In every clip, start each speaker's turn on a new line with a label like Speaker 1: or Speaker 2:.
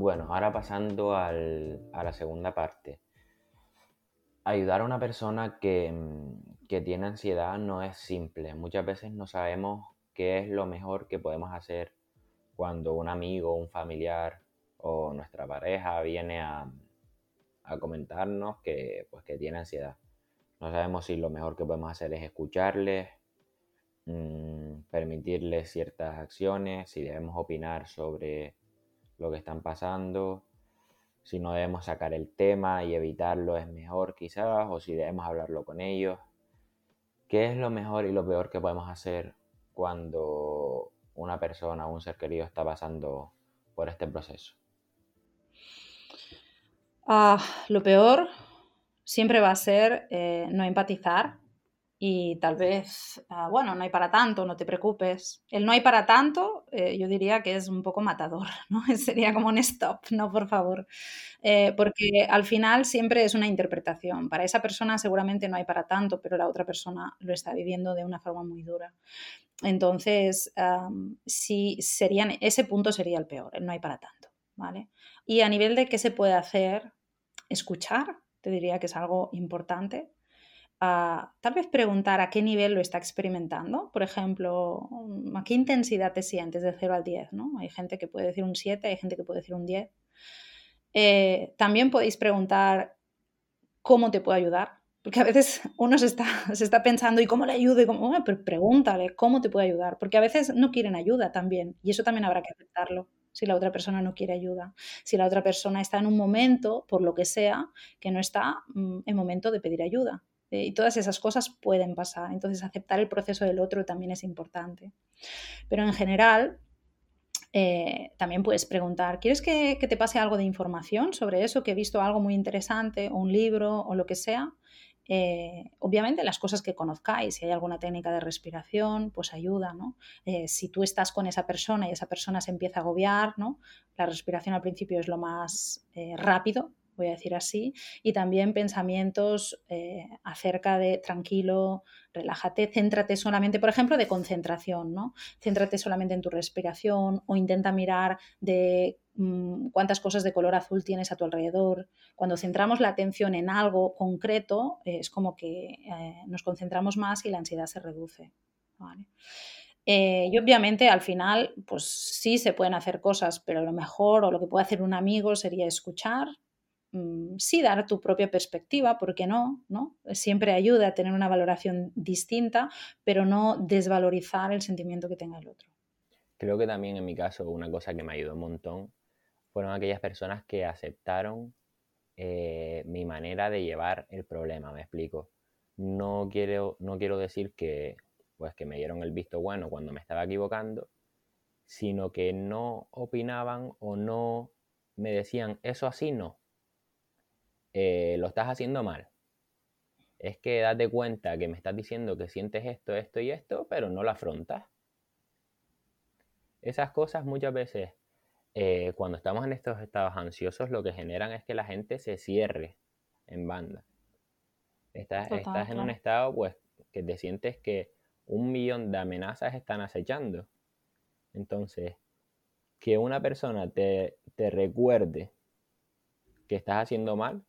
Speaker 1: Bueno, ahora pasando al- a la segunda parte. Ayudar a una persona que, mm, que tiene ansiedad no es simple. Muchas veces no sabemos qué es lo mejor que podemos hacer cuando un amigo, un familiar o nuestra pareja viene a, a comentarnos que, pues, que tiene ansiedad. No sabemos si lo mejor que podemos hacer es escucharles, mm, permitirles ciertas acciones, si debemos opinar sobre lo que están pasando, si no debemos sacar el tema y evitarlo es mejor quizás, o si debemos hablarlo con ellos. ¿Qué es lo mejor y lo peor que podemos hacer cuando una persona o un ser querido está pasando por este proceso?
Speaker 2: Ah, lo peor siempre va a ser eh, no empatizar y tal vez, ah, bueno, no hay para tanto, no te preocupes. El no hay para tanto, eh, yo diría que es un poco matador, ¿no? Sería como un stop, no, por favor. Eh, porque al final siempre es una interpretación. Para esa persona seguramente no hay para tanto, pero la otra persona lo está viviendo de una forma muy dura. Entonces, am, sí, serían, ese punto sería el peor, el no hay para tanto, ¿vale? Y a nivel de qué se puede hacer, escuchar, te diría que es algo importante. Tal vez preguntar a qué nivel lo está experimentando. Por ejemplo, mm, a qué intensidad te sientes de 0 al 10, ¿no? Hay gente que puede decir un 7, hay gente que puede decir un 10. Eh, también podéis preguntar cómo te puedo ayudar, porque a veces uno se está, pensando, ¿y cómo le ayudo? Y como, "Ah, pregúntale, ¿cómo te puedo ayudar? Porque a veces no quieren ayuda también, y eso también habrá que aceptarlo si la otra persona no quiere ayuda. Si la otra persona está en un momento, por lo que sea, que no está mm, en momento de pedir ayuda. Eh, y todas esas cosas pueden pasar. Entonces, aceptar el proceso del otro también es importante. Pero en general, eh, también puedes preguntar, ¿quieres que, que te pase algo de información sobre eso? Que he visto algo muy interesante, o un libro, o lo que sea. Eh, obviamente las cosas que conozcáis, si hay alguna técnica de respiración, pues ayuda, ¿no? Si tú estás con esa persona y esa persona se empieza a agobiar, ¿no? La respiración al principio es lo más rápido, voy a decir así, y también pensamientos eh, acerca de tranquilo, relájate, céntrate solamente, por ejemplo, de concentración, ¿no? Céntrate solamente en tu respiración o intenta mirar de mm, cuántas cosas de color azul tienes a tu alrededor. Cuando centramos la atención en algo concreto, eh, es como que eh, nos concentramos más y la ansiedad se reduce. y obviamente al final, pues sí se pueden hacer cosas, pero lo mejor o lo que puede hacer un amigo sería escuchar, mm, sí dar tu propia perspectiva, ¿por qué no? ¿no? Siempre ayuda a tener una valoración distinta, pero no desvalorizar el sentimiento que tenga el otro.
Speaker 1: Creo que también en mi caso una cosa que me ayudó un montón fueron aquellas personas que aceptaron eh, mi manera de llevar el problema, me explico. No quiero, no quiero decir que, pues, que me dieron el visto bueno cuando me estaba equivocando, sino que no opinaban o no me decían, eso así no, eh, lo estás haciendo mal. Es que date cuenta que me estás diciendo que sientes esto, esto y esto, pero no lo afrontas. Esas cosas muchas veces, eh, cuando estamos en estos estados ansiosos, lo que generan es que la gente se cierre en banda. Estás,
Speaker 2: Total,
Speaker 1: estás en un estado, pues, que te sientes que un millón de amenazas están acechando. Entonces, que una persona te, te recuerde que estás haciendo mal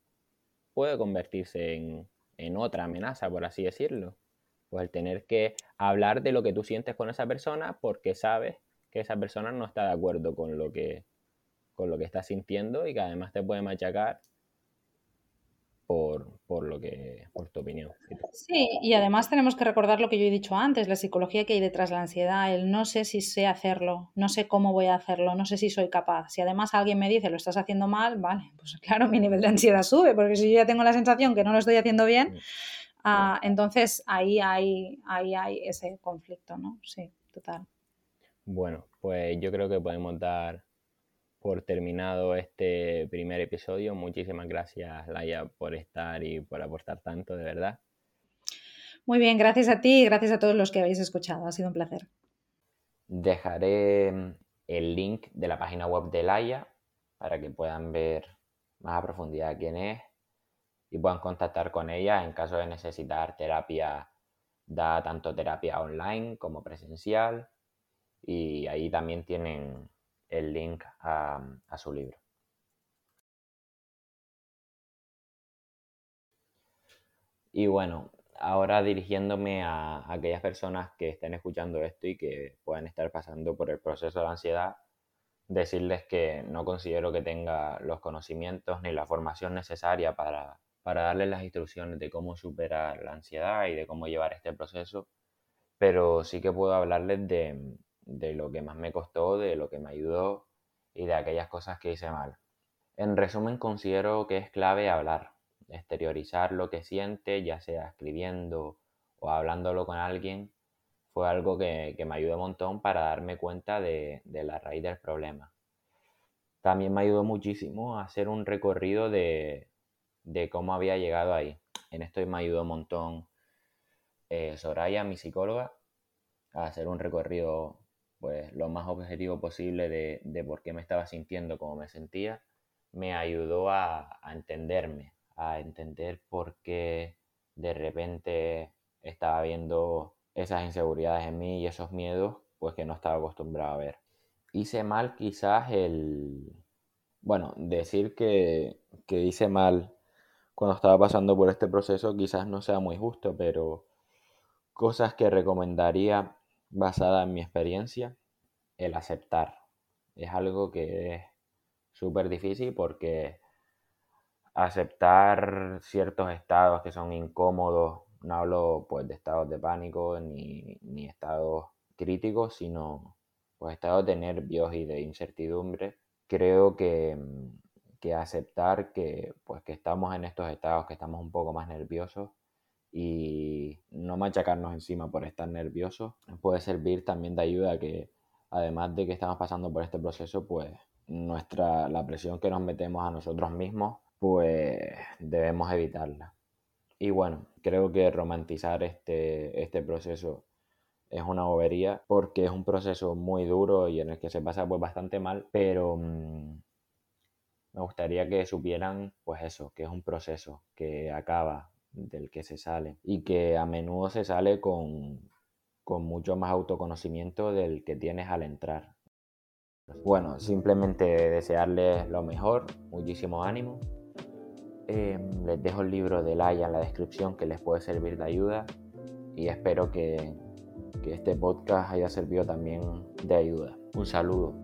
Speaker 1: puede convertirse en, en otra amenaza, por así decirlo. Pues el tener que hablar de lo que tú sientes con esa persona porque sabes que esa persona no está de acuerdo con lo que, con lo que estás sintiendo y que además te puede machacar por, por lo que, por tu opinión.
Speaker 2: Sí, y además tenemos que recordar lo que yo he dicho antes, la psicología que hay detrás de la ansiedad, el no sé si sé hacerlo, no sé cómo voy a hacerlo, no sé si soy capaz. Si además alguien me dice lo estás haciendo mal, vale, pues claro, mi nivel de ansiedad sube, porque si yo ya tengo la sensación que no lo estoy haciendo bien,
Speaker 1: Mm.
Speaker 2: ah, entonces ahí hay, ahí hay ese conflicto, ¿no? Sí, total.
Speaker 1: Bueno, pues yo creo que podemos dar por terminado este primer episodio. Muchísimas gracias, Laia, por estar y por aportar tanto, de verdad.
Speaker 2: Muy bien, gracias a ti y gracias a todos los que habéis escuchado. Ha sido un placer.
Speaker 1: Dejaré mm, el link de la página web de Laia para que puedan ver más a profundidad quién es y puedan contactar con ella en caso de necesitar terapia. Da tanto terapia online como presencial y ahí también tienen el link a, su libro. Y bueno, ahora dirigiéndome a, aquellas personas que estén escuchando esto y que puedan estar pasando por el proceso de la ansiedad, decirles que no considero que tenga los conocimientos ni la formación necesaria para, para darles las instrucciones de cómo superar la ansiedad y de cómo llevar este proceso, pero sí que puedo hablarles de, de lo que más me costó, de lo que me ayudó y de aquellas cosas que hice mal. En resumen, considero que es clave hablar, exteriorizar lo que siente, ya sea escribiendo o hablándolo con alguien, fue algo que, me ayudó un montón para darme cuenta de, la raíz del problema. También me ayudó muchísimo a hacer un recorrido de, cómo había llegado ahí. En esto me ayudó un montón eh, Soraya, mi psicóloga, a hacer un recorrido pues lo más objetivo posible de, por qué me estaba sintiendo como me sentía. Me ayudó a, a entenderme, a entender por qué de repente estaba viendo esas inseguridades en mí y esos miedos pues que no estaba acostumbrado a ver. Hice mal quizás el... Bueno, decir que, que hice mal cuando estaba pasando por este proceso quizás no sea muy justo, pero cosas que recomendaría basada en mi experiencia, el aceptar. Es algo que es súper difícil porque aceptar ciertos estados que son incómodos no hablo pues de estados de pánico ni, ni estados críticos, sino pues estados de nervios y de incertidumbre. Creo que, que aceptar que pues que estamos en estos estados, que estamos un poco más nerviosos y no machacarnos encima por estar nerviosos puede servir también de ayuda que además de que estamos pasando por este proceso pues nuestra la presión que nos metemos a nosotros mismos pues debemos evitarla. Y bueno, creo que romantizar este, este proceso es una bobería porque es un proceso muy duro y en el que se pasa pues bastante mal, pero mm, me gustaría que supieran pues eso, que es un proceso que acaba, del que se sale y que a menudo se sale con, con mucho más autoconocimiento del que tienes al entrar. Bueno, simplemente desearles lo mejor, muchísimo ánimo Em, les dejo el libro de Laia en la descripción que les puede servir de ayuda y espero que, que este podcast haya servido también de ayuda. Un saludo.